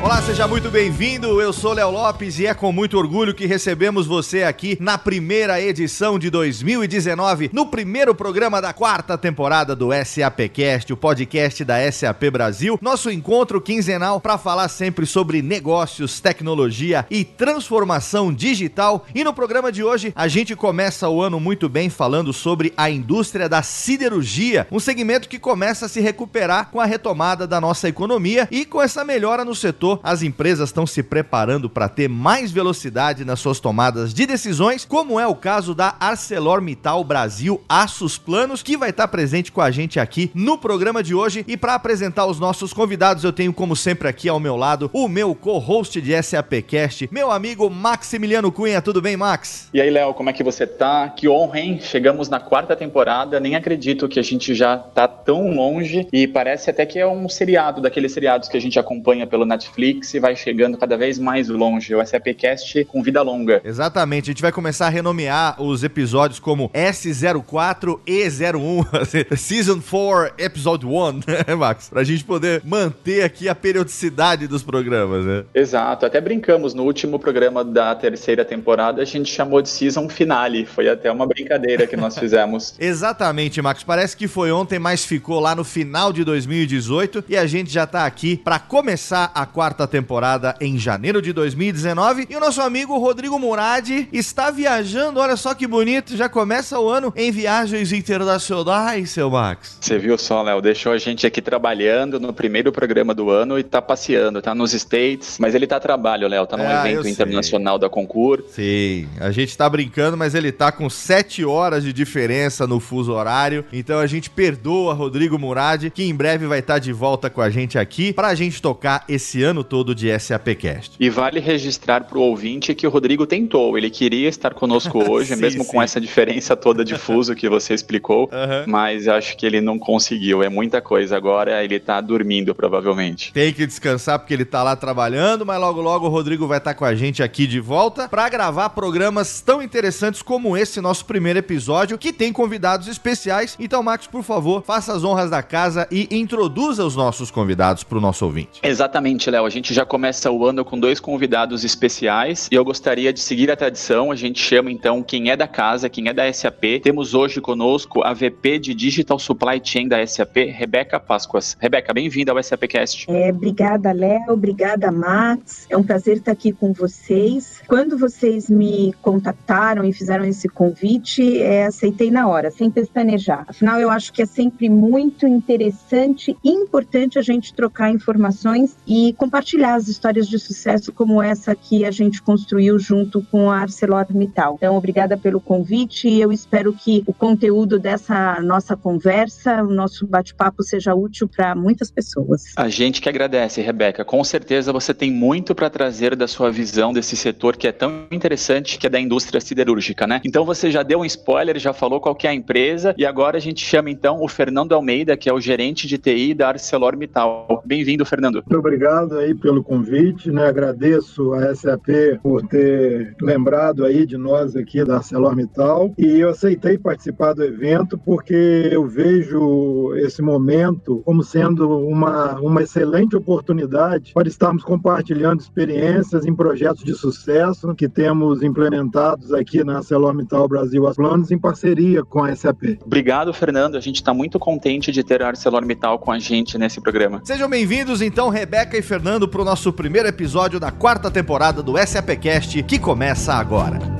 Olá, seja muito bem-vindo. Eu sou Léo Lopes e é com muito orgulho que recebemos você aqui na primeira edição de 2019, no primeiro programa da quarta temporada do SAPcast, o podcast da SAP Brasil. Nosso encontro quinzenal para falar sempre sobre negócios, tecnologia e transformação digital. E no programa de hoje, a gente começa o ano muito bem falando sobre a indústria da siderurgia, um segmento que começa a se recuperar com a retomada da nossa economia e com essa melhora no setor as empresas estão se preparando para ter mais velocidade nas suas tomadas de decisões, como é o caso da ArcelorMittal Brasil Aços Planos, que vai estar presente com a gente aqui no programa de hoje. E para apresentar os nossos convidados, eu tenho, como sempre, aqui ao meu lado o meu co-host de SAPcast, meu amigo Maximiliano Cunha. Tudo bem, Max? E aí, Léo, como é que você tá? Que honra, hein? Chegamos na quarta temporada, nem acredito que a gente já tá tão longe e parece até que é um seriado, daqueles seriados que a gente acompanha pelo Netflix Netflix e vai chegando cada vez mais longe. O SAPcast com vida longa. Exatamente. A gente vai começar a renomear os episódios como S04 E01, Season 4, Episode 1, né, Max? Pra gente poder manter aqui a periodicidade dos programas, né? Exato. Até brincamos no último programa da terceira temporada, a gente chamou de Season Finale. Foi até uma brincadeira que nós fizemos. Exatamente, Max. Parece que foi ontem, mas ficou lá no final de 2018 e a gente já tá aqui para começar a quarta quarta temporada em janeiro de 2019. E o nosso amigo Rodrigo Murad está viajando, olha só que bonito, já começa o ano em viagens internacionais, seu Max. Você viu só, Léo, deixou a gente aqui trabalhando no primeiro programa do ano e tá passeando, tá nos States, mas ele tá a trabalho, Léo, tá num é, evento internacional da Concur. Sim, a gente tá brincando, mas ele tá com sete horas de diferença no fuso horário, então a gente perdoa Rodrigo Murad, que em breve vai estar tá de volta com a gente aqui pra gente tocar esse ano todo de SAPcast. E vale registrar para o ouvinte que o Rodrigo tentou, ele queria estar conosco hoje, sim, mesmo sim. com essa diferença toda de fuso que você explicou, uhum. mas acho que ele não conseguiu, é muita coisa agora, ele está dormindo provavelmente. Tem que descansar porque ele está lá trabalhando, mas logo logo o Rodrigo vai estar tá com a gente aqui de volta para gravar programas tão interessantes como esse nosso primeiro episódio, que tem convidados especiais. Então, Max, por favor, faça as honras da casa e introduza os nossos convidados para o nosso ouvinte. Exatamente, Léo. A gente já começa o ano com dois convidados especiais e eu gostaria de seguir a tradição. A gente chama então quem é da casa, quem é da SAP. Temos hoje conosco a VP de Digital Supply Chain da SAP, Rebeca Páscoas. Rebeca, bem-vinda ao SAPcast. É, obrigada, Léo. Obrigada, Max. É um prazer estar aqui com vocês. Quando vocês me contactaram e fizeram esse convite, é, aceitei na hora, sem pestanejar. Afinal, eu acho que é sempre muito interessante e importante a gente trocar informações e compartilhar compartilhar as histórias de sucesso como essa que a gente construiu junto com a ArcelorMittal. Então, obrigada pelo convite e eu espero que o conteúdo dessa nossa conversa, o nosso bate-papo seja útil para muitas pessoas. A gente que agradece, Rebeca. Com certeza você tem muito para trazer da sua visão desse setor que é tão interessante, que é da indústria siderúrgica, né? Então você já deu um spoiler, já falou qual é a empresa e agora a gente chama então o Fernando Almeida, que é o gerente de TI da ArcelorMittal. Bem-vindo, Fernando. Muito obrigado aí pelo convite, né? Agradeço a SAP por ter lembrado aí de nós aqui da ArcelorMittal e eu aceitei participar do evento porque eu vejo esse momento como sendo uma, uma excelente oportunidade para estarmos compartilhando experiências em projetos de sucesso que temos implementados aqui na ArcelorMittal Brasil as planos em parceria com a SAP. Obrigado, Fernando. A gente está muito contente de ter a ArcelorMittal com a gente nesse programa. Sejam bem-vindos, então, Rebeca e Fernando, para o nosso primeiro episódio da quarta temporada do SAPcast, que começa agora.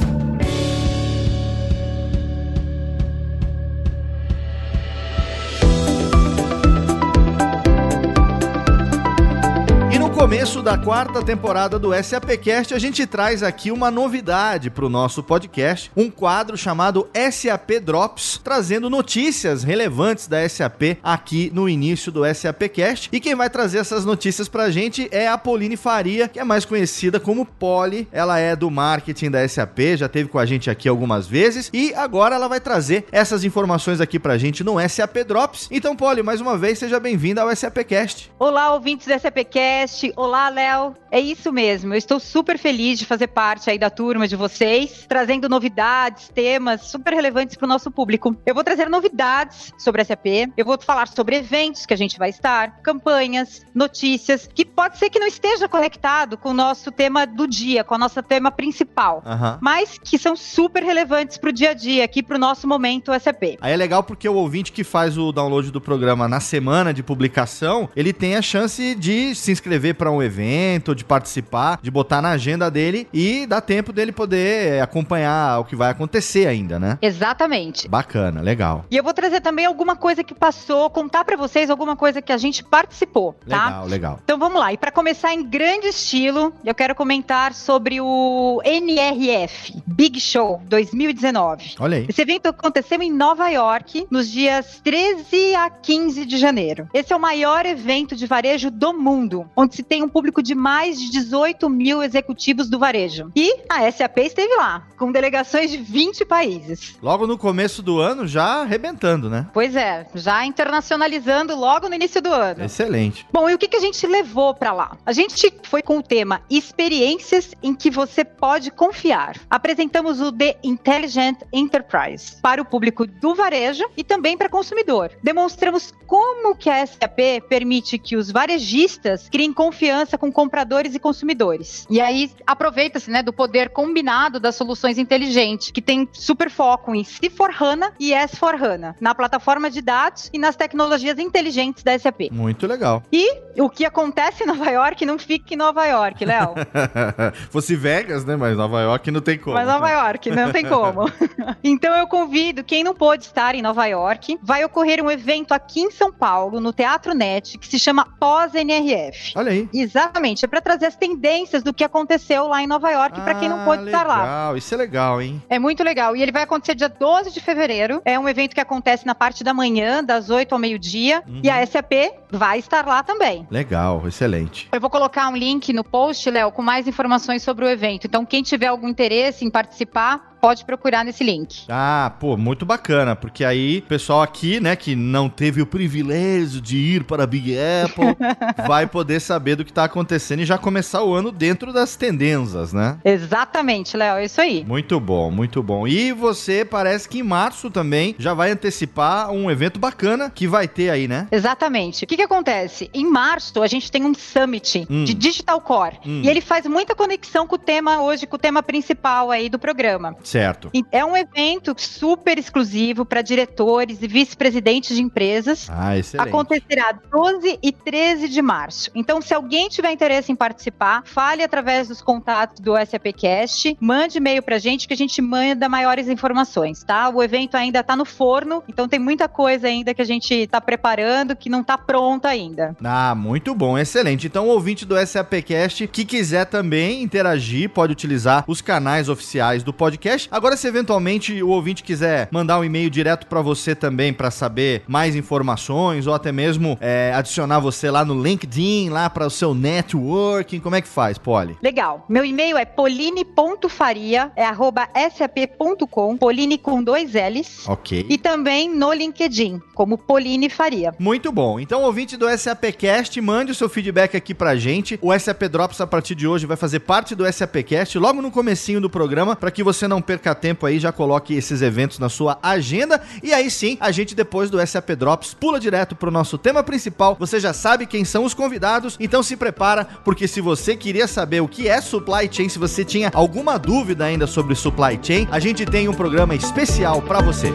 Começo da quarta temporada do SAPcast, a gente traz aqui uma novidade para o nosso podcast, um quadro chamado SAP Drops, trazendo notícias relevantes da SAP aqui no início do SAPcast. E quem vai trazer essas notícias para a gente é a Pauline Faria, que é mais conhecida como Poli. Ela é do marketing da SAP, já teve com a gente aqui algumas vezes e agora ela vai trazer essas informações aqui para a gente no SAP Drops. Então, Poli, mais uma vez, seja bem-vinda ao SAPcast. Olá, ouvintes do SAPcast. Olá, Léo. É isso mesmo. Eu estou super feliz de fazer parte aí da turma de vocês, trazendo novidades, temas super relevantes para o nosso público. Eu vou trazer novidades sobre a SAP, eu vou falar sobre eventos que a gente vai estar, campanhas, notícias, que pode ser que não esteja conectado com o nosso tema do dia, com o nosso tema principal, Aham. mas que são super relevantes para o dia a dia, aqui para o nosso momento SAP. Aí é legal porque o ouvinte que faz o download do programa na semana de publicação, ele tem a chance de se inscrever para um evento, de participar, de botar na agenda dele e dá tempo dele poder é, acompanhar o que vai acontecer ainda, né? Exatamente. Bacana, legal. E eu vou trazer também alguma coisa que passou, contar pra vocês alguma coisa que a gente participou, tá? Legal, legal. Então vamos lá. E para começar em grande estilo, eu quero comentar sobre o NRF Big Show 2019. Olha aí. Esse evento aconteceu em Nova York nos dias 13 a 15 de janeiro. Esse é o maior evento de varejo do mundo, onde se tem um público de mais de 18 mil executivos do varejo. E a SAP esteve lá, com delegações de 20 países. Logo no começo do ano, já arrebentando, né? Pois é, já internacionalizando logo no início do ano. Excelente. Bom, e o que, que a gente levou pra lá? A gente foi com o tema Experiências em que você pode confiar. Apresentamos o The Intelligent Enterprise para o público do varejo e também para consumidor. Demonstramos como que a SAP permite que os varejistas criem confiança com compradores e consumidores. E aí aproveita-se, né, do poder combinado das soluções inteligentes, que tem super foco em C4HANA e S4HANA, na plataforma de dados e nas tecnologias inteligentes da SAP. Muito legal. E o que acontece em Nova York não fica em Nova York, Léo. Fosse Vegas, né? Mas Nova York não tem como. Mas Nova York, não tem como. então eu convido quem não pôde estar em Nova York, vai ocorrer um evento aqui em São Paulo, no Teatro Net, que se chama Pós-NRF. Olha aí. Exatamente, é para trazer as tendências do que aconteceu lá em Nova York para quem não pôde estar lá. Ah, Legal, isso é legal, hein? É muito legal. E ele vai acontecer dia 12 de fevereiro. É um evento que acontece na parte da manhã, das 8 ao meio-dia. Uhum. E a SAP vai estar lá também. Legal, excelente. Eu vou colocar um link no post, Léo, com mais informações sobre o evento. Então, quem tiver algum interesse em participar, pode procurar nesse link. Ah, pô, muito bacana, porque aí o pessoal aqui, né, que não teve o privilégio de ir para a Big Apple, vai poder saber do que tá acontecendo e já começar o ano dentro das tendências, né? Exatamente, Léo, é isso aí. Muito bom, muito bom. E você parece que em março também já vai antecipar um evento bacana que vai ter aí, né? Exatamente. O que, que acontece? Em março, a gente tem um summit Hum. de Digital Core. Hum. E ele faz muita conexão com o tema hoje, com o tema principal aí do programa. Certo. E É um evento super exclusivo para diretores e vice-presidentes de empresas. Ah, excelente. Acontecerá 12 e 13 de março. Então, se alguém tiver interesse em participar, fale através dos contatos do SAPcast, mande e-mail pra gente que a gente manda maiores informações, tá? O evento ainda tá no forno, então tem muita coisa ainda que a gente tá preparando que não tá pronta ainda. Ah, muito bom, excelente. Então, o ouvinte do SAPcast que quiser também interagir, pode utilizar os canais oficiais do podcast. Agora, se eventualmente o ouvinte quiser mandar um e-mail direto para você também para saber mais informações ou até mesmo é, adicionar você lá no LinkedIn, lá para o seu networking, como é que faz, Poli? Legal. Meu e-mail é poline.faria, é arroba sap.com, poline com dois L's. Ok. E também no LinkedIn, como Poline Faria. Muito bom. Então, ouvinte do SAPcast, mande o seu feedback aqui pra gente. O SAP Drops, a partir de hoje, vai fazer parte do SAPcast logo no comecinho do programa, para que você não perca tempo aí, já coloque esses eventos na sua agenda. E aí sim, a gente depois do SAP Drops pula direto pro nosso tema principal. Você já sabe quem são os convidados, então se prepara, porque se você queria saber o que é supply chain, se você tinha alguma dúvida ainda sobre supply chain, a gente tem um programa especial para você.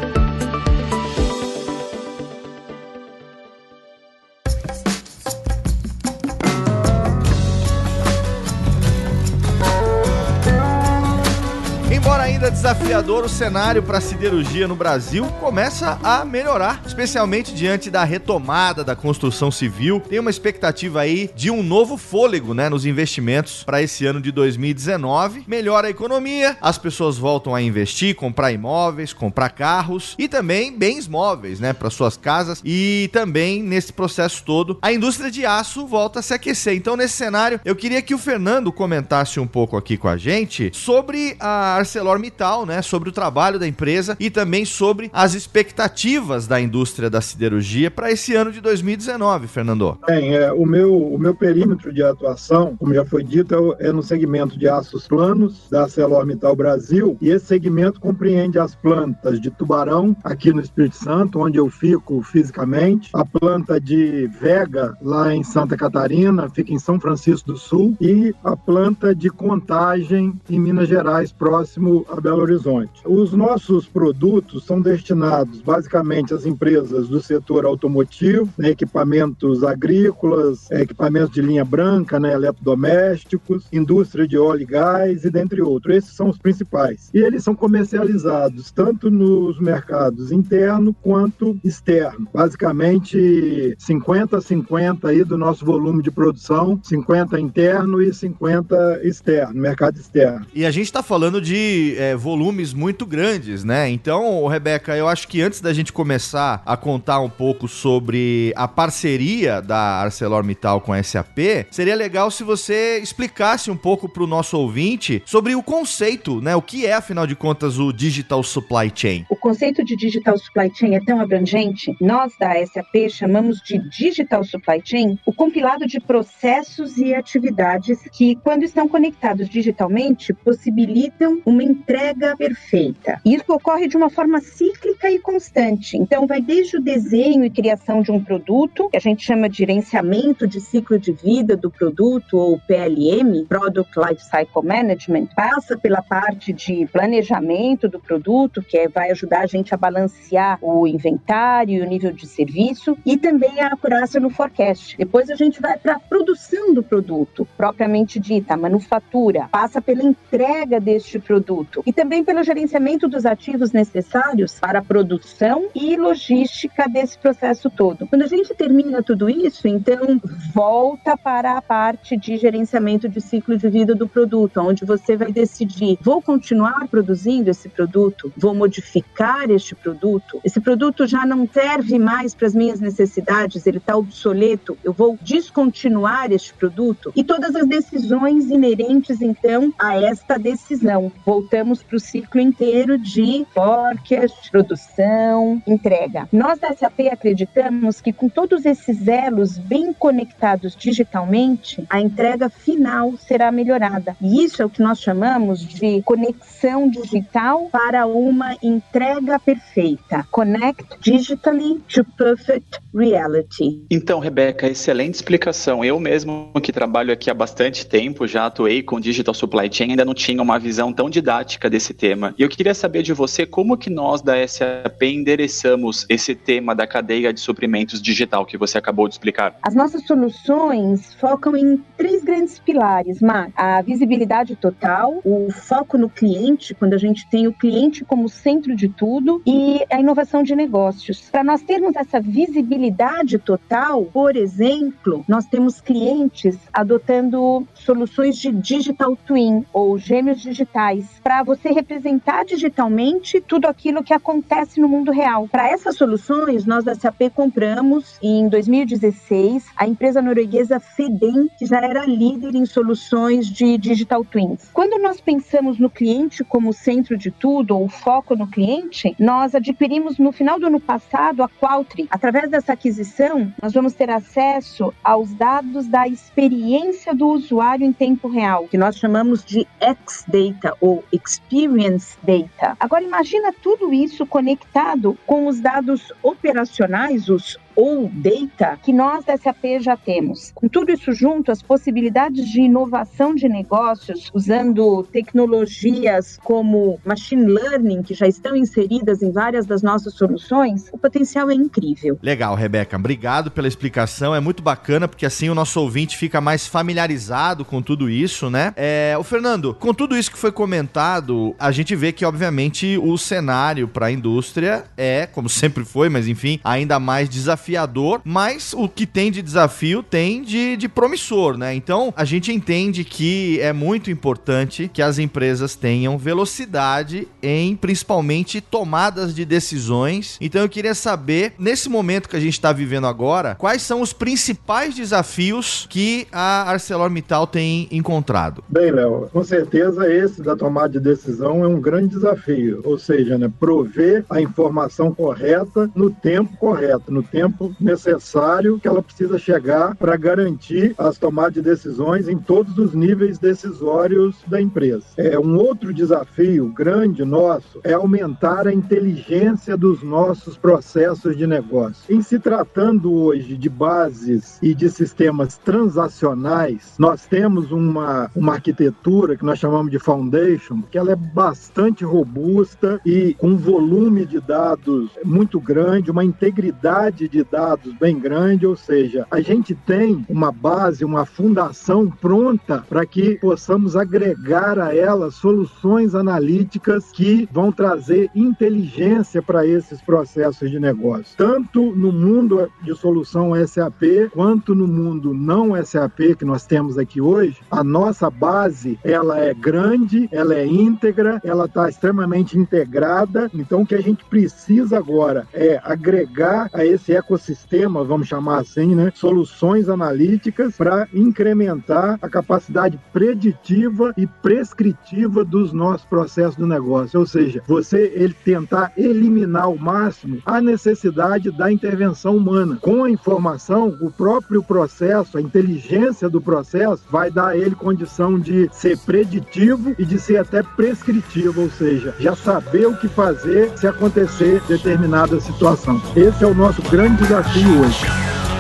Desafiador, o cenário para a siderurgia no Brasil começa a melhorar, especialmente diante da retomada da construção civil. Tem uma expectativa aí de um novo fôlego, né, nos investimentos para esse ano de 2019. Melhora a economia, as pessoas voltam a investir, comprar imóveis, comprar carros e também bens móveis, né, para suas casas e também nesse processo todo a indústria de aço volta a se aquecer. Então nesse cenário eu queria que o Fernando comentasse um pouco aqui com a gente sobre a ArcelorMittal, né, sobre o trabalho da empresa e também sobre as expectativas da indústria da siderurgia para esse ano de 2019, Fernando. Bem, é, o, meu, o meu perímetro de atuação, como já foi dito, é, é no segmento de aços planos da ArcelorMittal Brasil e esse segmento compreende as plantas de Tubarão, aqui no Espírito Santo, onde eu fico fisicamente, a planta de Vega, lá em Santa Catarina, fica em São Francisco do Sul, e a planta de Contagem, em Minas Gerais, próximo a Belo Horizonte. Os nossos produtos são destinados basicamente às empresas do setor automotivo, né, equipamentos agrícolas, equipamentos de linha branca, né, eletrodomésticos, indústria de óleo e gás e dentre outros. Esses são os principais. E eles são comercializados tanto nos mercados interno quanto externo. Basicamente 50 a 50 aí do nosso volume de produção, 50 interno e 50 externo, mercado externo. E a gente está falando de é, volumes muito grandes, né? Então, Rebeca, eu acho que antes da gente começar a contar um pouco sobre a parceria da ArcelorMittal com a SAP, seria legal se você explicasse um pouco para o nosso ouvinte sobre o conceito, né? O que é, afinal de contas, o Digital Supply Chain? O conceito de Digital Supply Chain é tão abrangente, nós da SAP chamamos de Digital Supply Chain o compilado de processos e atividades que, quando estão conectados digitalmente, possibilitam uma entrega perfeita. Isso ocorre de uma forma cíclica e constante. Então, vai desde o desenho e criação de um produto, que a gente chama de gerenciamento de ciclo de vida do produto, ou PLM, Product Lifecycle Management, passa pela parte de planejamento do produto, que é, vai ajudar a gente a balancear o inventário e o nível de serviço, e também a acurácia no forecast. Depois a gente vai para a produção do produto, propriamente dita, a manufatura, passa pela entrega deste produto e também pelo gerenciamento dos ativos necessários para a produção e logística desse processo todo. Quando a gente termina tudo isso, então volta para a parte de gerenciamento de ciclo de vida do produto, onde você vai decidir: vou continuar produzindo esse produto, vou modificar este produto, esse produto já não serve mais para as minhas necessidades, ele está obsoleto, eu vou descontinuar este produto e todas as decisões inerentes então a esta decisão. Voltamos para o ciclo inteiro de forecast, produção, entrega. Nós da SAP acreditamos que com todos esses elos bem conectados digitalmente, a entrega final será melhorada. E isso é o que nós chamamos de conexão digital para uma entrega perfeita. Connect digitally to perfect reality. Então, Rebeca, excelente explicação. Eu mesmo que trabalho aqui há bastante tempo, já atuei com Digital Supply Chain, ainda não tinha uma visão tão didática desse tema. E eu queria saber de você como que nós da SAP endereçamos esse tema da cadeia de suprimentos digital que você acabou de explicar. As nossas soluções focam em três grandes pilares, Mar. A visibilidade total, o foco no cliente, quando a gente tem o cliente como centro de tudo, e a inovação de negócios. Para nós termos essa visibilidade total, por exemplo, nós temos clientes adotando soluções de digital twin ou gêmeos digitais para você representar digitalmente tudo aquilo que acontece no mundo real. Para essas soluções, nós da SAP compramos em 2016 a empresa norueguesa Fedem, que já era líder em soluções de digital twins. Quando nós pensamos no cliente como centro de tudo ou foco no cliente, nós adquirimos no final do ano passado a Qualtri. Através dessa aquisição, nós vamos ter acesso aos dados da experiência do usuário em tempo real, que nós chamamos de X-Data ou Experience Data. Agora imagina tudo isso conectado com os dados operacionais, os ou data que nós da SAP já temos. Com tudo isso junto, as possibilidades de inovação de negócios usando tecnologias como machine learning, que já estão inseridas em várias das nossas soluções, o potencial é incrível. Legal, Rebeca. Obrigado pela explicação. É muito bacana porque assim o nosso ouvinte fica mais familiarizado com tudo isso, né? É, o Fernando, com tudo isso que foi comentado, a gente vê que obviamente o cenário para a indústria é, como sempre foi, mas enfim, ainda mais desafiador. Mas o que tem de desafio tem de, de promissor, né? Então a gente entende que é muito importante que as empresas tenham velocidade em principalmente tomadas de decisões. Então eu queria saber, nesse momento que a gente está vivendo agora, quais são os principais desafios que a ArcelorMittal tem encontrado? Bem, Léo, com certeza esse da tomada de decisão é um grande desafio, ou seja, né, prover a informação correta no tempo correto, no tempo necessário que ela precisa chegar para garantir as tomadas de decisões em todos os níveis decisórios da empresa. É um outro desafio grande nosso é aumentar a inteligência dos nossos processos de negócio. Em se tratando hoje de bases e de sistemas transacionais, nós temos uma, uma arquitetura que nós chamamos de foundation, que ela é bastante robusta e com um volume de dados muito grande, uma integridade de dados bem grande, ou seja, a gente tem uma base, uma fundação pronta para que possamos agregar a ela soluções analíticas que vão trazer inteligência para esses processos de negócio, tanto no mundo de solução SAP quanto no mundo não SAP que nós temos aqui hoje. A nossa base ela é grande, ela é íntegra, ela está extremamente integrada. Então o que a gente precisa agora é agregar a esse ecossistema, vamos chamar assim, né, soluções analíticas para incrementar a capacidade preditiva e prescritiva dos nossos processos do negócio. Ou seja, você ele tentar eliminar ao máximo a necessidade da intervenção humana. Com a informação, o próprio processo, a inteligência do processo vai dar a ele condição de ser preditivo e de ser até prescritivo, ou seja, já saber o que fazer se acontecer determinada situação. Esse é o nosso grande desafio hoje.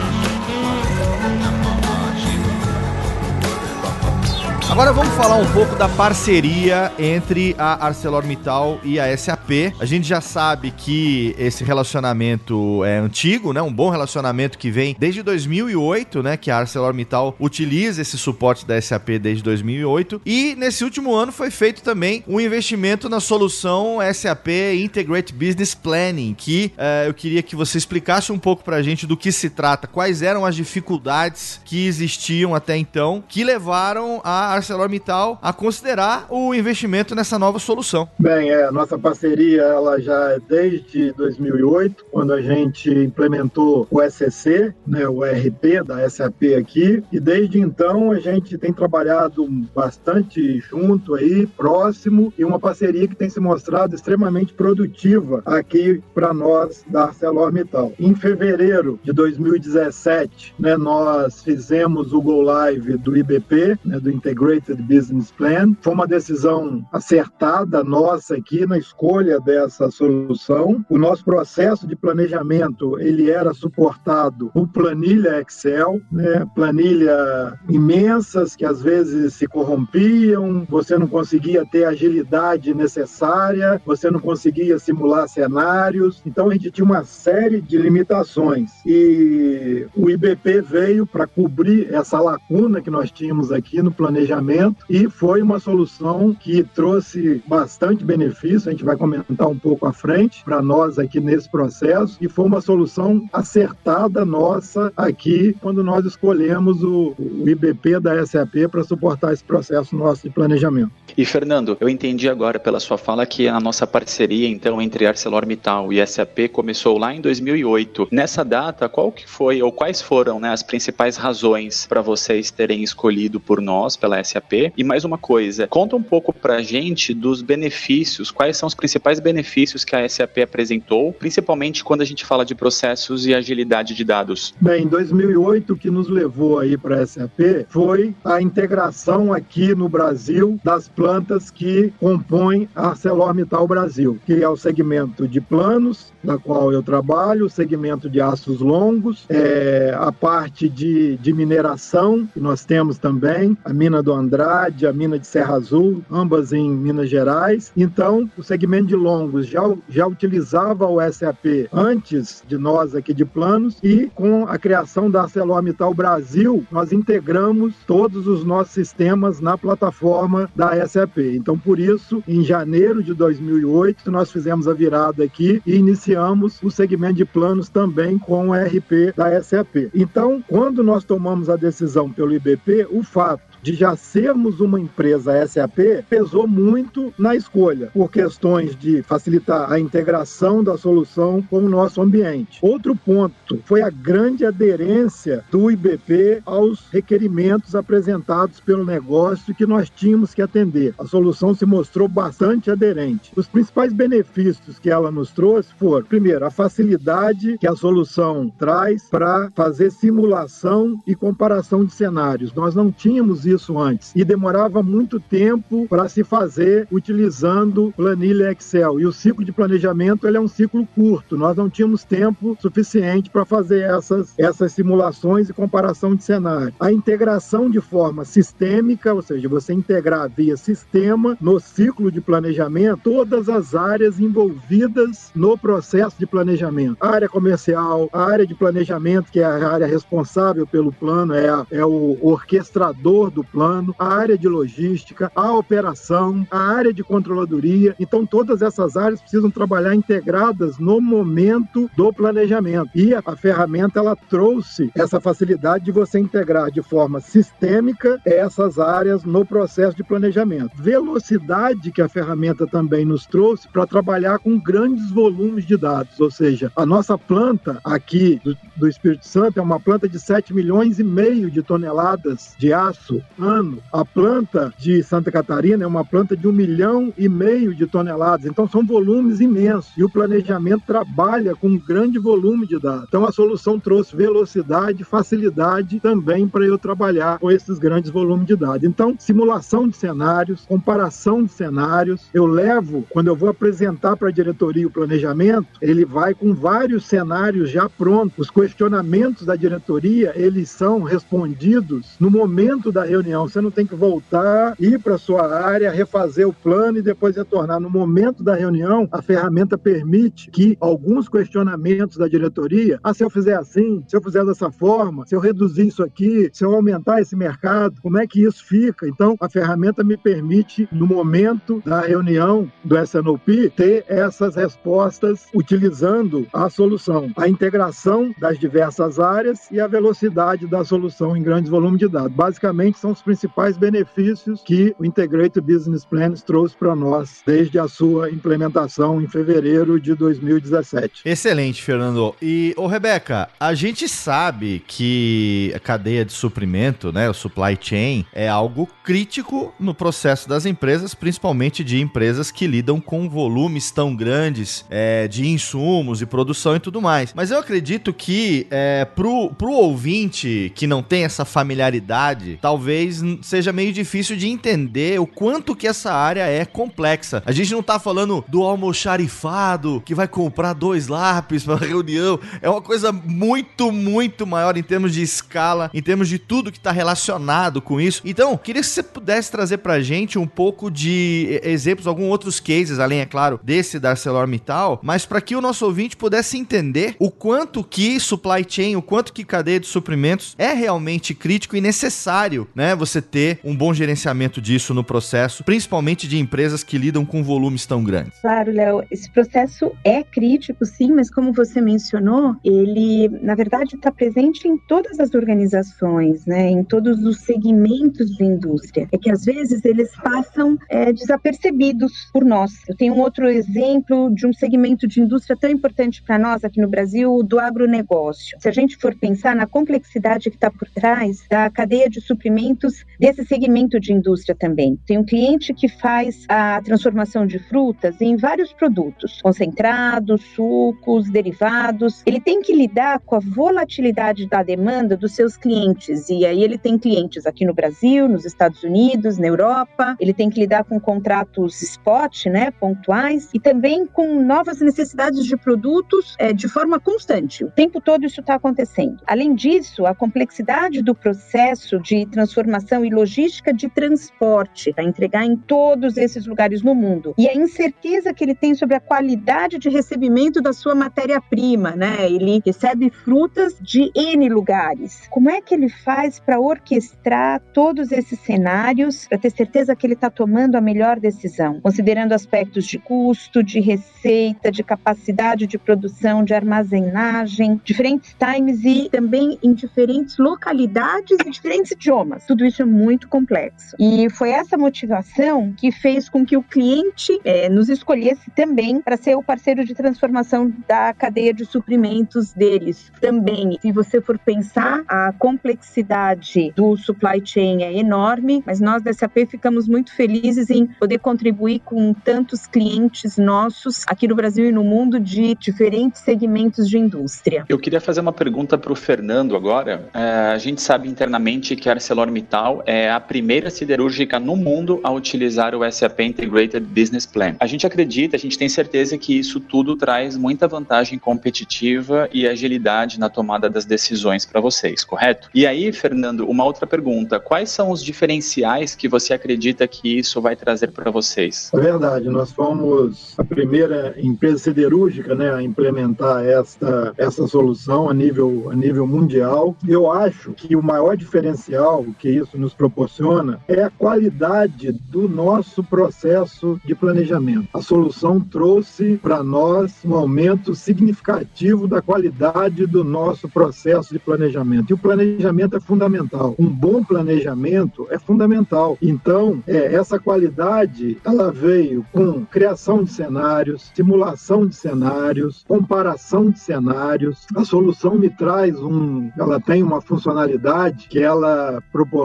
Agora vamos falar um pouco da parceria entre a ArcelorMittal e a SAP. A gente já sabe que esse relacionamento é antigo, né? Um bom relacionamento que vem desde 2008, né? Que a ArcelorMittal utiliza esse suporte da SAP desde 2008. E nesse último ano foi feito também um investimento na solução SAP Integrate Business Planning, que uh, eu queria que você explicasse um pouco pra gente do que se trata, quais eram as dificuldades que existiam até então, que levaram a ArcelorMittal a considerar o investimento nessa nova solução. Bem, é, a nossa parceria ela já é desde 2008, quando a gente implementou o SCC, né, o RP da SAP aqui, e desde então a gente tem trabalhado bastante junto aí, próximo, e uma parceria que tem se mostrado extremamente produtiva aqui para nós da ArcelorMittal. Em fevereiro de 2017, né, nós fizemos o Go Live do IBP, né, do Integrated Integrated Business Plan. Foi uma decisão acertada nossa aqui na escolha dessa solução. O nosso processo de planejamento ele era suportado por planilha Excel, né? planilha imensas que às vezes se corrompiam, você não conseguia ter a agilidade necessária, você não conseguia simular cenários. Então a gente tinha uma série de limitações e o IBP veio para cobrir essa lacuna que nós tínhamos aqui no planejamento e foi uma solução que trouxe bastante benefício, a gente vai comentar um pouco à frente para nós aqui nesse processo e foi uma solução acertada nossa aqui quando nós escolhemos o, o IBP da SAP para suportar esse processo nosso de planejamento. E Fernando, eu entendi agora pela sua fala que a nossa parceria então entre ArcelorMittal e SAP começou lá em 2008. Nessa data, qual que foi ou quais foram né, as principais razões para vocês terem escolhido por nós pela SAP SAP. E mais uma coisa, conta um pouco pra gente dos benefícios, quais são os principais benefícios que a SAP apresentou, principalmente quando a gente fala de processos e agilidade de dados. Bem, em 2008 o que nos levou aí para a SAP foi a integração aqui no Brasil das plantas que compõem a ArcelorMittal Brasil, que é o segmento de planos, da qual eu trabalho, o segmento de aços longos, é, a parte de, de mineração, que nós temos também, a mina do Andrade, a mina de Serra Azul, ambas em Minas Gerais. Então, o segmento de longos já, já utilizava o SAP antes de nós aqui de planos e com a criação da ArcelorMittal Brasil, nós integramos todos os nossos sistemas na plataforma da SAP. Então, por isso, em janeiro de 2008, nós fizemos a virada aqui e iniciamos o segmento de planos também com o RP da SAP. Então, quando nós tomamos a decisão pelo IBP, o fato de já sermos uma empresa SAP pesou muito na escolha, por questões de facilitar a integração da solução com o nosso ambiente. Outro ponto foi a grande aderência do IBP aos requerimentos apresentados pelo negócio que nós tínhamos que atender. A solução se mostrou bastante aderente. Os principais benefícios que ela nos trouxe foram, primeiro, a facilidade que a solução traz para fazer simulação e comparação de cenários. Nós não tínhamos isso isso antes. E demorava muito tempo para se fazer utilizando planilha Excel. E o ciclo de planejamento ele é um ciclo curto. Nós não tínhamos tempo suficiente para fazer essas, essas simulações e comparação de cenário. A integração de forma sistêmica, ou seja, você integrar via sistema no ciclo de planejamento todas as áreas envolvidas no processo de planejamento. A área comercial, a área de planejamento, que é a área responsável pelo plano, é, a, é o orquestrador do plano, a área de logística, a operação, a área de controladoria. Então, todas essas áreas precisam trabalhar integradas no momento do planejamento. E a, a ferramenta ela trouxe essa facilidade de você integrar de forma sistêmica essas áreas no processo de planejamento. Velocidade que a ferramenta também nos trouxe para trabalhar com grandes volumes de dados, ou seja, a nossa planta aqui do, do Espírito Santo é uma planta de 7 milhões e meio de toneladas de aço ano. A planta de Santa Catarina é uma planta de um milhão e meio de toneladas, então são volumes imensos. E o planejamento trabalha com um grande volume de dados. Então a solução trouxe velocidade, facilidade também para eu trabalhar com esses grandes volumes de dados. Então, simulação de cenários, comparação de cenários, eu levo, quando eu vou apresentar para a diretoria o planejamento, ele vai com vários cenários já prontos. Os questionamentos da diretoria, eles são respondidos no momento da reunião reunião. Você não tem que voltar, ir para sua área, refazer o plano e depois retornar. No momento da reunião, a ferramenta permite que alguns questionamentos da diretoria, ah, se eu fizer assim, se eu fizer dessa forma, se eu reduzir isso aqui, se eu aumentar esse mercado, como é que isso fica? Então, a ferramenta me permite, no momento da reunião do SNOP, ter essas respostas utilizando a solução, a integração das diversas áreas e a velocidade da solução em grandes volumes de dados. Basicamente, são os principais benefícios que o Integrated Business Plans trouxe para nós desde a sua implementação em fevereiro de 2017. Excelente, Fernando. E, ô Rebeca, a gente sabe que a cadeia de suprimento, né, o supply chain, é algo crítico no processo das empresas, principalmente de empresas que lidam com volumes tão grandes é, de insumos e produção e tudo mais. Mas eu acredito que é, pro ouvinte que não tem essa familiaridade, talvez talvez seja meio difícil de entender o quanto que essa área é complexa. A gente não tá falando do almoxarifado que vai comprar dois lápis para reunião. É uma coisa muito, muito maior em termos de escala, em termos de tudo que tá relacionado com isso. Então, queria que você pudesse trazer pra gente um pouco de exemplos, alguns outros cases, além, é claro, desse da ArcelorMittal, mas para que o nosso ouvinte pudesse entender o quanto que supply chain, o quanto que cadeia de suprimentos é realmente crítico e necessário, né? Você ter um bom gerenciamento disso no processo, principalmente de empresas que lidam com volumes tão grandes. Claro, Léo, esse processo é crítico, sim, mas como você mencionou, ele, na verdade, está presente em todas as organizações, né? Em todos os segmentos de indústria. É que às vezes eles passam é, desapercebidos por nós. Eu tenho um outro exemplo de um segmento de indústria tão importante para nós aqui no Brasil, do agronegócio. Se a gente for pensar na complexidade que está por trás da cadeia de suprimentos segmentos desse segmento de indústria também. Tem um cliente que faz a transformação de frutas em vários produtos, concentrados, sucos, derivados. Ele tem que lidar com a volatilidade da demanda dos seus clientes. E aí ele tem clientes aqui no Brasil, nos Estados Unidos, na Europa. Ele tem que lidar com contratos spot, né, pontuais, e também com novas necessidades de produtos é, de forma constante. O tempo todo isso está acontecendo. Além disso, a complexidade do processo de transformação e logística de transporte para entregar em todos esses lugares no mundo e a incerteza que ele tem sobre a qualidade de recebimento da sua matéria-prima, né? Ele recebe frutas de N lugares. Como é que ele faz para orquestrar todos esses cenários para ter certeza que ele está tomando a melhor decisão, considerando aspectos de custo, de receita, de capacidade de produção, de armazenagem, diferentes times e também em diferentes localidades e diferentes idiomas. Tudo isso é muito complexo. E foi essa motivação que fez com que o cliente é, nos escolhesse também para ser o parceiro de transformação da cadeia de suprimentos deles. Também, se você for pensar, a complexidade do supply chain é enorme, mas nós da SAP ficamos muito felizes em poder contribuir com tantos clientes nossos aqui no Brasil e no mundo de diferentes segmentos de indústria. Eu queria fazer uma pergunta para o Fernando agora. É, a gente sabe internamente que a ArcelorMittal é a primeira siderúrgica no mundo a utilizar o SAP Integrated Business Plan. A gente acredita, a gente tem certeza que isso tudo traz muita vantagem competitiva e agilidade na tomada das decisões para vocês, correto? E aí, Fernando, uma outra pergunta: quais são os diferenciais que você acredita que isso vai trazer para vocês? É verdade, nós fomos a primeira empresa siderúrgica né, a implementar esta, essa solução a nível, a nível mundial. Eu acho que o maior diferencial que isso nos proporciona é a qualidade do nosso processo de planejamento. A solução trouxe para nós um aumento significativo da qualidade do nosso processo de planejamento. E o planejamento é fundamental. Um bom planejamento é fundamental. Então, é, essa qualidade ela veio com criação de cenários, simulação de cenários, comparação de cenários. A solução me traz um, ela tem uma funcionalidade que ela proporciona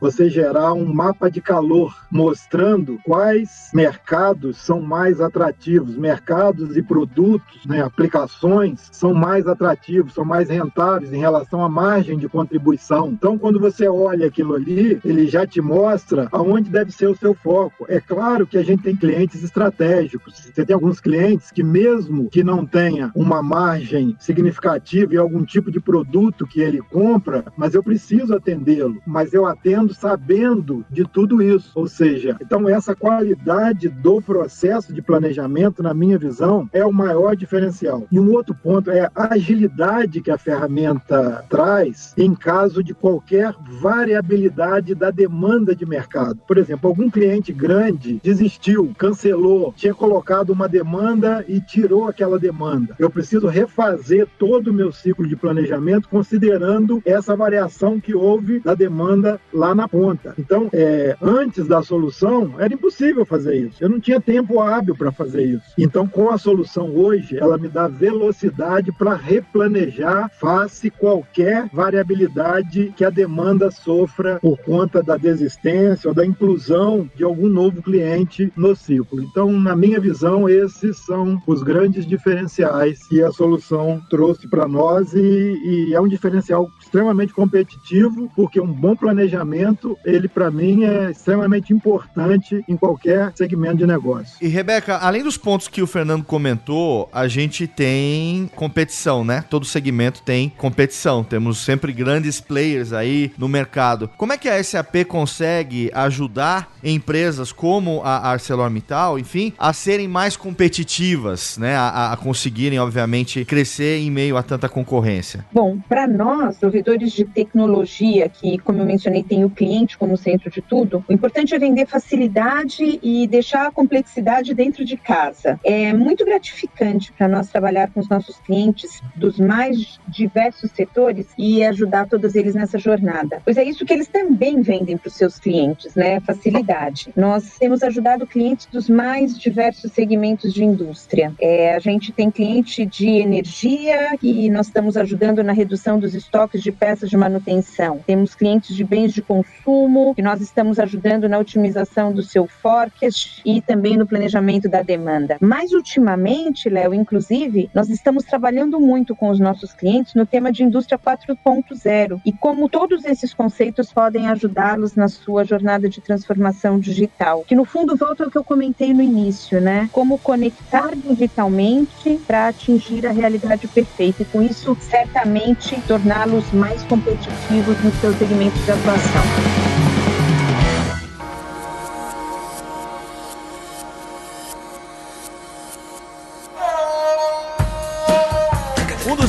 você gerar um mapa de calor mostrando quais mercados são mais atrativos, mercados e produtos, né, aplicações são mais atrativos, são mais rentáveis em relação à margem de contribuição. Então, quando você olha aquilo ali, ele já te mostra aonde deve ser o seu foco. É claro que a gente tem clientes estratégicos. Você tem alguns clientes que mesmo que não tenha uma margem significativa em algum tipo de produto que ele compra, mas eu preciso atendê-lo. Eu atendo sabendo de tudo isso. Ou seja, então essa qualidade do processo de planejamento, na minha visão, é o maior diferencial. E um outro ponto é a agilidade que a ferramenta traz em caso de qualquer variabilidade da demanda de mercado. Por exemplo, algum cliente grande desistiu, cancelou, tinha colocado uma demanda e tirou aquela demanda. Eu preciso refazer todo o meu ciclo de planejamento considerando essa variação que houve da demanda lá na ponta. Então, é, antes da solução, era impossível fazer isso. Eu não tinha tempo hábil para fazer isso. Então, com a solução hoje, ela me dá velocidade para replanejar face qualquer variabilidade que a demanda sofra por conta da desistência ou da inclusão de algum novo cliente no ciclo. Então, na minha visão, esses são os grandes diferenciais que a solução trouxe para nós e, e, é um diferencial extremamente competitivo, porque um bom planejamento, ele para mim é extremamente importante em qualquer segmento de negócio. E Rebeca, além dos pontos que o Fernando comentou, a gente tem competição, né? Todo segmento tem competição. Temos sempre grandes players aí no mercado. Como é que a SAP consegue ajudar empresas como a ArcelorMittal, enfim, a serem mais competitivas, né? A, a conseguirem, obviamente, crescer em meio a tanta concorrência? Bom, para nós, provedores de tecnologia, que, como eu mencionei, tem o cliente como centro de tudo, o importante é vender facilidade e deixar a complexidade dentro de casa. É muito gratificante para nós trabalhar com os nossos clientes dos mais diversos setores e ajudar todos eles nessa jornada. Pois é isso que eles também vendem para os seus clientes, né? Facilidade. Nós temos ajudado clientes dos mais diversos segmentos de indústria. É, a gente tem cliente de energia e nós estamos ajudando na redução dos estoques de peças de manutenção. Temos clientes de de bens de consumo, que nós estamos ajudando na otimização do seu forecast e também no planejamento da demanda. Mais ultimamente, Léo, inclusive, nós estamos trabalhando muito com os nossos clientes no tema de indústria 4.0 e como todos esses conceitos podem ajudá-los na sua jornada de transformação digital, que no fundo volta ao que eu comentei no início, né? Como conectar digitalmente para atingir a realidade perfeita e com isso certamente torná-los mais competitivos no seu segmento de atuação.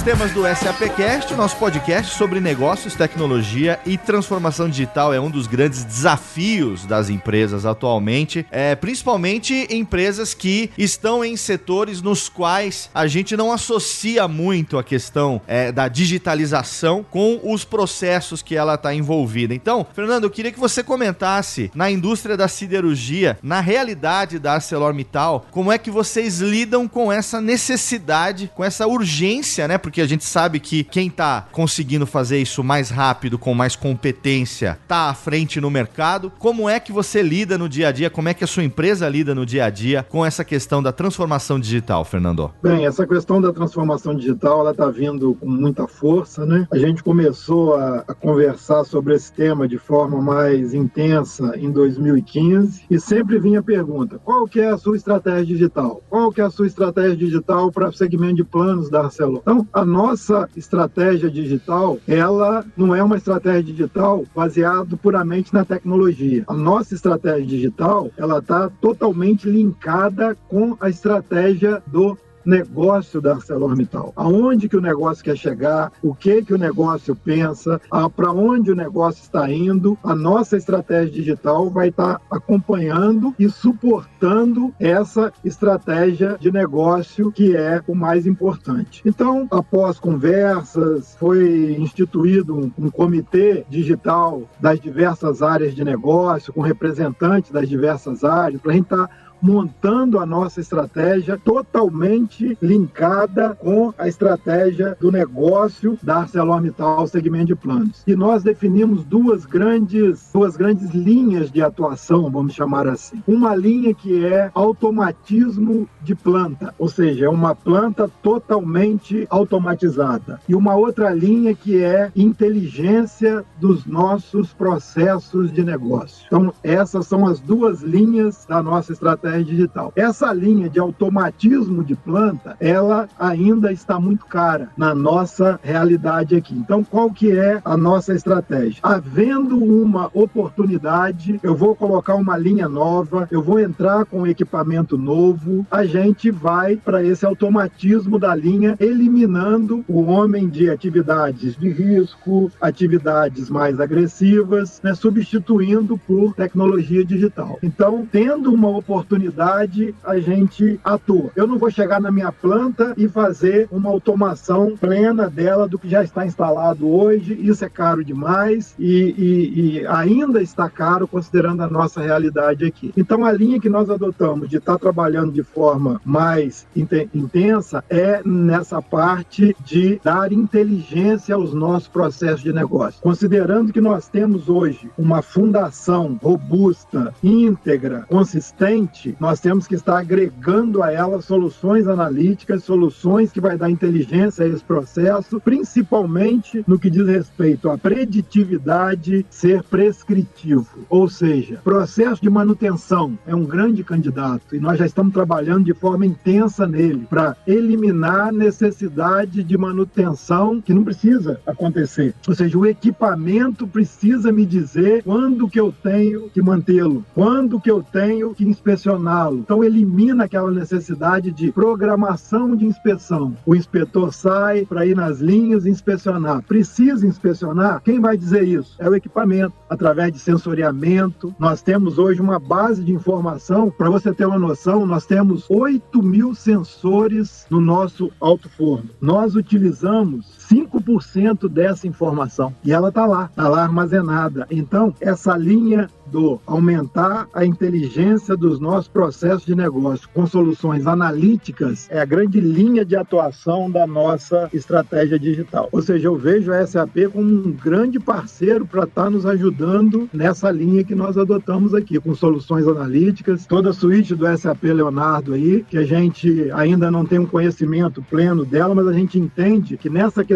Temas do SAPcast, nosso podcast sobre negócios, tecnologia e transformação digital é um dos grandes desafios das empresas atualmente, é, principalmente empresas que estão em setores nos quais a gente não associa muito a questão é, da digitalização com os processos que ela está envolvida. Então, Fernando, eu queria que você comentasse na indústria da siderurgia, na realidade da ArcelorMittal, como é que vocês lidam com essa necessidade, com essa urgência, né? Porque porque a gente sabe que quem tá conseguindo fazer isso mais rápido, com mais competência, tá à frente no mercado. Como é que você lida no dia a dia? Como é que a sua empresa lida no dia a dia com essa questão da transformação digital, Fernando? Bem, essa questão da transformação digital, ela tá vindo com muita força, né? A gente começou a, a conversar sobre esse tema de forma mais intensa em 2015 e sempre vinha a pergunta: qual que é a sua estratégia digital? Qual que é a sua estratégia digital para o segmento de planos da Arcelor? Então, a a nossa estratégia digital, ela não é uma estratégia digital baseada puramente na tecnologia. A nossa estratégia digital, ela está totalmente linkada com a estratégia do negócio da ArcelorMittal. Aonde que o negócio quer chegar, o que que o negócio pensa, para onde o negócio está indo, a nossa estratégia digital vai estar tá acompanhando e suportando essa estratégia de negócio que é o mais importante. Então, após conversas, foi instituído um, um comitê digital das diversas áreas de negócio, com representantes das diversas áreas, para a gente estar tá montando a nossa estratégia totalmente linkada com a estratégia do negócio da ArcelorMittal segmento de planos. E nós definimos duas grandes, duas grandes linhas de atuação, vamos chamar assim. Uma linha que é automatismo de planta, ou seja, é uma planta totalmente automatizada. E uma outra linha que é inteligência dos nossos processos de negócio. Então, essas são as duas linhas da nossa estratégia digital. Essa linha de automatismo de planta, ela ainda está muito cara na nossa realidade aqui. Então, qual que é a nossa estratégia? Havendo uma oportunidade, eu vou colocar uma linha nova, eu vou entrar com equipamento novo, a gente vai para esse automatismo da linha, eliminando o homem de atividades de risco, atividades mais agressivas, né, substituindo por tecnologia digital. Então, tendo uma oportunidade oportunidade, a gente atua. Eu não vou chegar na minha planta e fazer uma automação plena dela do que já está instalado hoje. Isso é caro demais e, e, e ainda está caro considerando a nossa realidade aqui. Então, a linha que nós adotamos de estar trabalhando de forma mais intensa é nessa parte de dar inteligência aos nossos processos de negócio. Considerando que nós temos hoje uma fundação robusta, íntegra, consistente, nós temos que estar agregando a ela soluções analíticas, soluções que vai dar inteligência a esse processo, principalmente no que diz respeito à preditividade ser prescritivo. Ou seja, processo de manutenção é um grande candidato e nós já estamos trabalhando de forma intensa nele para eliminar a necessidade de manutenção que não precisa acontecer. Ou seja, o equipamento precisa me dizer quando que eu tenho que mantê-lo, quando que eu tenho que inspecionar lo Então elimina aquela necessidade de programação de inspeção. O inspetor sai para ir nas linhas e inspecionar. Precisa inspecionar? Quem vai dizer isso? É o equipamento, através de sensoriamento. Nós temos hoje uma base de informação. Para você ter uma noção, nós temos 8 mil sensores no nosso alto forno. Nós utilizamos 5% dessa informação e ela está lá, está lá armazenada. Então, essa linha consumidor, aumentar a inteligência dos nossos processos de negócio com soluções analíticas é a grande linha de atuação da nossa estratégia digital. Ou seja, eu vejo a SAP como um grande parceiro para estar tá nos ajudando nessa linha que nós adotamos aqui, com soluções analíticas, toda a suíte do SAP Leonardo aí, que a gente ainda não tem um conhecimento pleno dela, mas a gente entende que nessa questão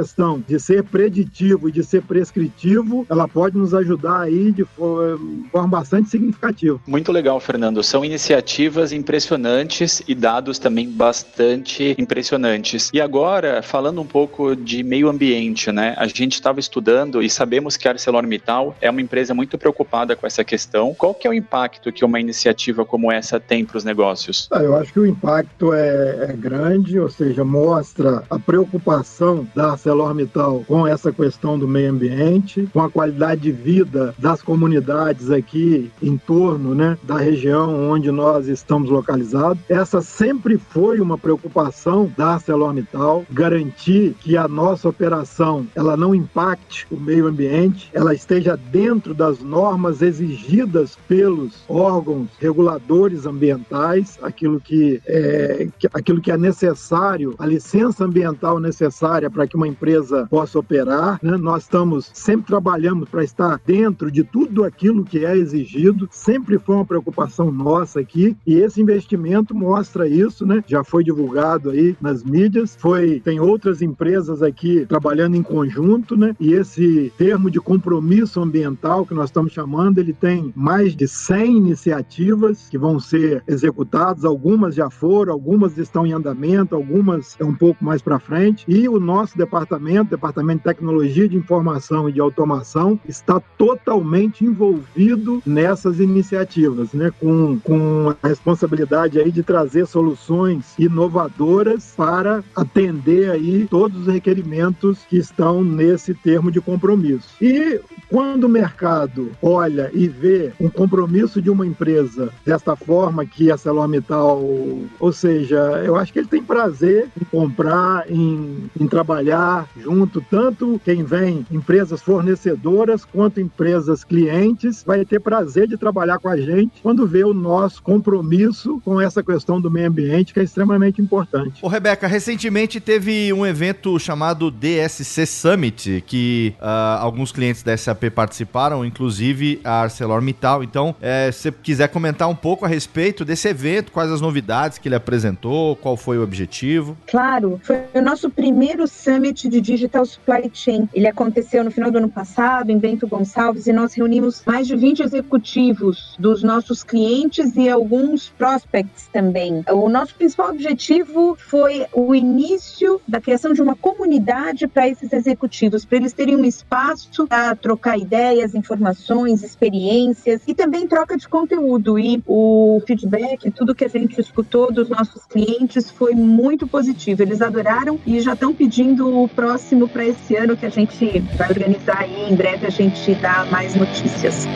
de ser preditivo e de ser prescritivo, ela pode nos ajudar aí de forma bastante significativa. Muito legal, Fernando. São iniciativas impressionantes e dados também bastante impressionantes. E agora, falando um pouco de meio ambiente, né? A gente estava estudando e sabemos que a ArcelorMittal é uma empresa muito preocupada com essa questão. Qual que é o impacto que uma iniciativa como essa tem para os negócios? Ah, eu acho que o impacto é, é grande, ou seja, mostra a preocupação da ArcelorMittal com essa questão do meio ambiente, com a qualidade de vida das comunidades aqui em torno né, da região onde nós estamos localizados. Essa sempre foi uma preocupação da ArcelorMittal, garantir que a nossa operação ela não impacte o meio ambiente, ela esteja dentro das normas exigidas pelos órgãos reguladores ambientais, aquilo que é, aquilo que é necessário, a licença ambiental necessária para que uma empresa possa operar. Né? Nós estamos sempre trabalhando para estar dentro de tudo aquilo que é exigido, sempre foi uma preocupação nossa aqui e esse investimento mostra isso, né? Já foi divulgado aí nas mídias, foi tem outras empresas aqui trabalhando em conjunto, né? E esse termo de compromisso ambiental que nós estamos chamando, ele tem mais de 100 iniciativas que vão ser executadas, algumas já foram, algumas estão em andamento, algumas é um pouco mais para frente, e o nosso departamento, Departamento de Tecnologia de Informação e de Automação, está totalmente envolvido nessas iniciativas, né? Com, com a responsabilidade aí de trazer soluções inovadoras para atender aí todos os requerimentos que estão nesse termo de compromisso. E quando o mercado olha e vê um compromisso de uma empresa desta forma que a ArcelorMittal, ou seja, eu acho que ele tem prazer em comprar, em, em trabalhar junto, tanto quem vem, empresas fornecedoras, quanto empresas clientes, vai ter prazer de trabalhar com a gente quando vê o nosso compromisso com essa questão do meio ambiente, que é extremamente importante. Ô, Rebeca, recentemente teve um evento chamado DSC Summit, que uh, alguns clientes da SAP participaram, inclusive a ArcelorMittal. Então, é, se você quiser comentar um pouco a respeito desse evento, quais as novidades que ele apresentou, qual foi o objetivo? Claro, foi o nosso primeiro Summit de Digital Supply Chain. Ele aconteceu no final do ano passado, em Bento Gonçalves, e nós reunimos mais de 20 executivos dos nossos clientes e alguns prospects também. O nosso principal objetivo foi o início da criação de uma comunidade para esses executivos, para eles terem um espaço para trocar ideias, informações, experiências e também troca de conteúdo. E o feedback, tudo que a gente escutou dos nossos clientes foi muito positivo. Eles adoraram e já estão pedindo próximo para esse ano que a gente vai organizar aí. Em breve a gente dá mais notícias.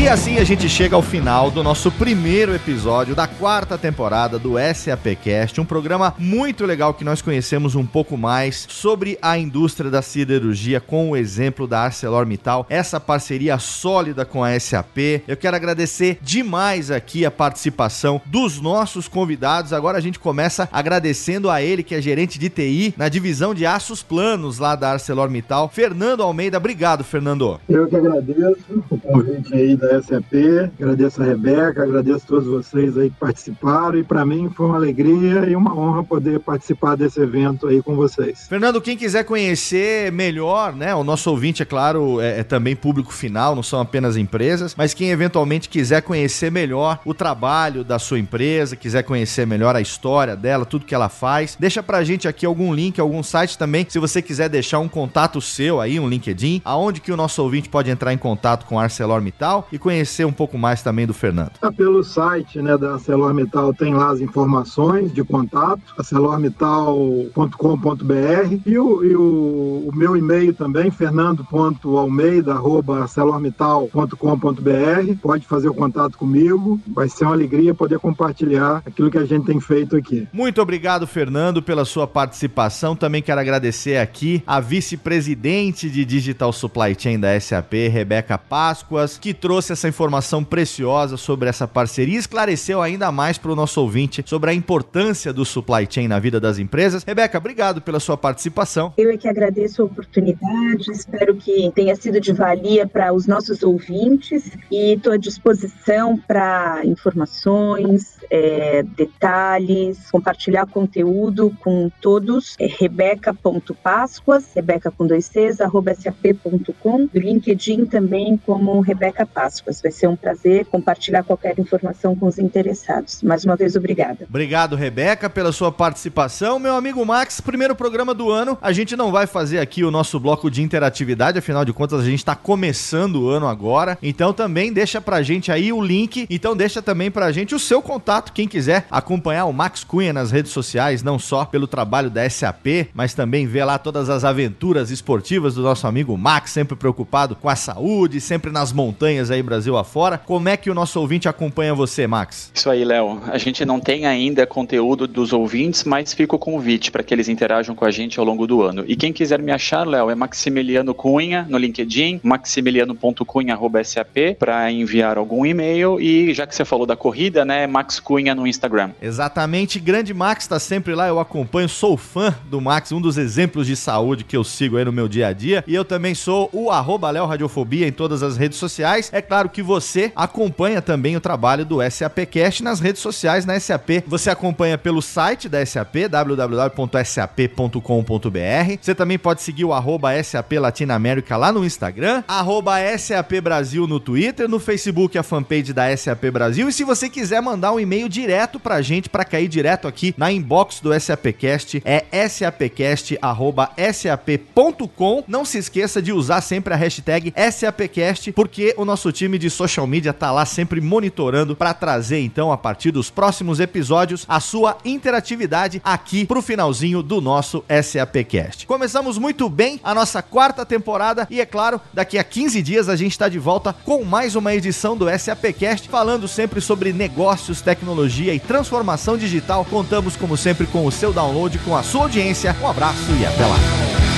E assim a gente chega ao final do nosso primeiro episódio da quarta temporada do SAPcast, um programa muito legal que nós conhecemos um pouco mais sobre a indústria da siderurgia com o exemplo da ArcelorMittal, essa parceria sólida com a SAP. Eu quero agradecer demais aqui a participação dos nossos convidados. Agora a gente começa agradecendo a ele que é gerente de TI na divisão de aços planos lá da ArcelorMittal, Fernando Almeida. Obrigado, Fernando. Eu que agradeço o convite aí da SAP, agradeço a Rebeca, agradeço a todos vocês aí que participaram e para mim foi uma alegria e uma honra poder participar desse evento aí com vocês. Fernando, quem quiser conhecer melhor, né, o nosso ouvinte, é claro, é, é também público final, não são apenas empresas, mas quem eventualmente quiser conhecer melhor o trabalho da sua empresa, quiser conhecer melhor a história dela, tudo que ela faz, deixa pra gente aqui algum link, algum site também, se você quiser deixar um contato seu aí, um LinkedIn, aonde que o nosso ouvinte pode entrar em contato com ArcelorMittal e conhecer um pouco mais também do Fernando? Tá pelo site né, da ArcelorMittal tem lá as informações de contato, arcelormittal.com.br e, o, e o, o meu e-mail também, fernando.almeida.arcelormittal.com.br. Pode fazer o contato comigo, vai ser uma alegria poder compartilhar aquilo que a gente tem feito aqui. Muito obrigado, Fernando, pela sua participação. Também quero agradecer aqui a vice-presidente de Digital Supply Chain da SAP, Rebeca Páscoas, que trouxe essa informação preciosa sobre essa parceria e esclareceu ainda mais para o nosso ouvinte sobre a importância do supply chain na vida das empresas. Rebeca, obrigado pela sua participação. Eu é que agradeço a oportunidade, espero que tenha sido de valia para os nossos ouvintes e estou à disposição para informações, é, detalhes, compartilhar conteúdo com todos. É rebeca.pascuas, rebeca com dois Cs, arroba sap.com, LinkedIn também como Rebeca. Vai ser um prazer compartilhar qualquer informação com os interessados. Mais uma vez, obrigada. Obrigado, Rebeca, pela sua participação. Meu amigo Max, primeiro programa do ano. A gente não vai fazer aqui o nosso bloco de interatividade, afinal de contas, a gente está começando o ano agora. Então também deixa pra gente aí o link. Então deixa também pra gente o seu contato, quem quiser acompanhar o Max Cunha nas redes sociais, não só pelo trabalho da SAP, mas também ver lá todas as aventuras esportivas do nosso amigo Max, sempre preocupado com a saúde, sempre nas montanhas aí Brasil afora. Como é que o nosso ouvinte acompanha você, Max? Isso aí, Léo. A gente não tem ainda conteúdo dos ouvintes, mas fica o convite para que eles interajam com a gente ao longo do ano. E quem quiser me achar, Léo, é Maximiliano Cunha no LinkedIn, maximiliano.cunha.sap para enviar algum e-mail e já que você falou da corrida, né, Max Cunha no Instagram. Exatamente, grande Max está sempre lá, eu acompanho, sou fã do Max, um dos exemplos de saúde que eu sigo aí no meu dia a dia. E eu também sou o arroba Léo Radiofobia em todas as redes sociais. É claro que você acompanha também o trabalho do SAPcast nas redes sociais na SAP. Você acompanha pelo site da SAP, www.sap.com.br. Você também pode seguir o arroba SAP Latinoamérica lá no Instagram, arroba SAP Brasil no Twitter, no Facebook a fanpage da SAP Brasil. E se você quiser mandar um e-mail direto pra gente, pra cair direto aqui na inbox do SAPcast, é sapcast.sap.com. Não se esqueça de usar sempre a hashtag SAPcast, porque o nosso time de social media tá lá sempre monitorando para trazer então a partir dos próximos episódios a sua interatividade aqui pro finalzinho do nosso SAPcast. Começamos muito bem a nossa quarta temporada e é claro, daqui a 15 dias a gente está de volta com mais uma edição do SAPcast falando sempre sobre negócios, tecnologia e transformação digital. Contamos como sempre com o seu download, com a sua audiência. Um abraço e até lá.